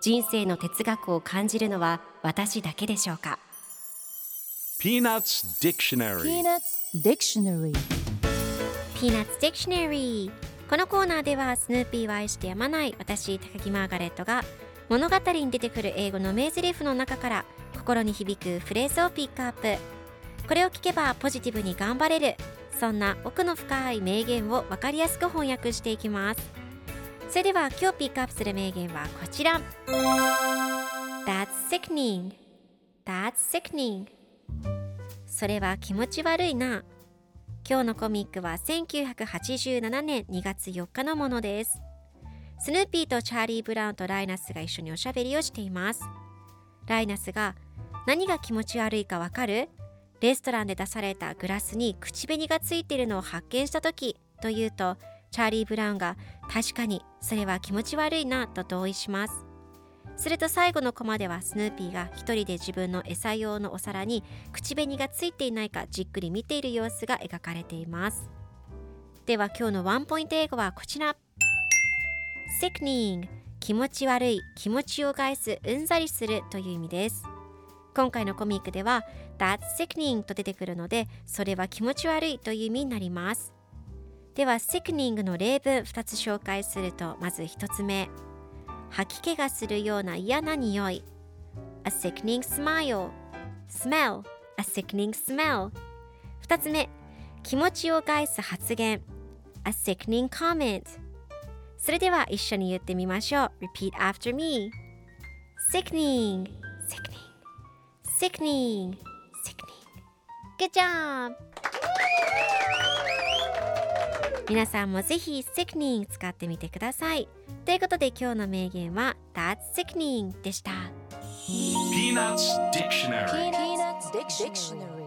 人生の哲学を感じるのは私だけでしょうか？Peanuts Dictionary. Peanuts Dictionary. Peanuts Dictionary このコーナーではスヌーピーを愛してやまない私高木マーガレットが物語に出てくる英語の名台詞の中から心に響くフレーズをピックアップ。これを聞けばポジティブに頑張れる。そんな奥の深い名言を分かりやすく翻訳していきますそれでは今日ピックアップする名言はこちら。That's sickening. That's sickening. それは気持ち悪いな。今日のコミックは1987年2月4日のものです。スヌーピーとチャーリー・ブラウンとライナスが一緒におしゃべりをしています。ライナスが何が気持ち悪いかわかる？レストランで出されたグラスに口紅がついているのを発見した時と言うとチャーリー・ブラウンが確かにそれは気持ち悪いなと同意します。すると最後のコマではスヌーピーが一人で自分の餌用のお皿に口紅がついていないかじっくり見ている様子が描かれています。では今日のワンポイント英語はこちら Sickening 気持ち悪い気持ちを害すうんざりするという意味です。今回のコミックでは That's sickening と出てくるのでそれは気持ち悪いという意味になります。では sickening の例文2つ紹介するとまず1つ目吐き気がするような嫌な匂い A sickening smile smell A sickening smell 2つ目気持ちを害す発言 A sickening comment それでは一緒に言ってみましょう Repeat after me Sickening Sickening Sickening Sickening Good job! 皆さんもぜひ Sickening 使ってみてくださいということで今日の名言は That's sickening でした Peanuts Dictionary Peanuts Dictionary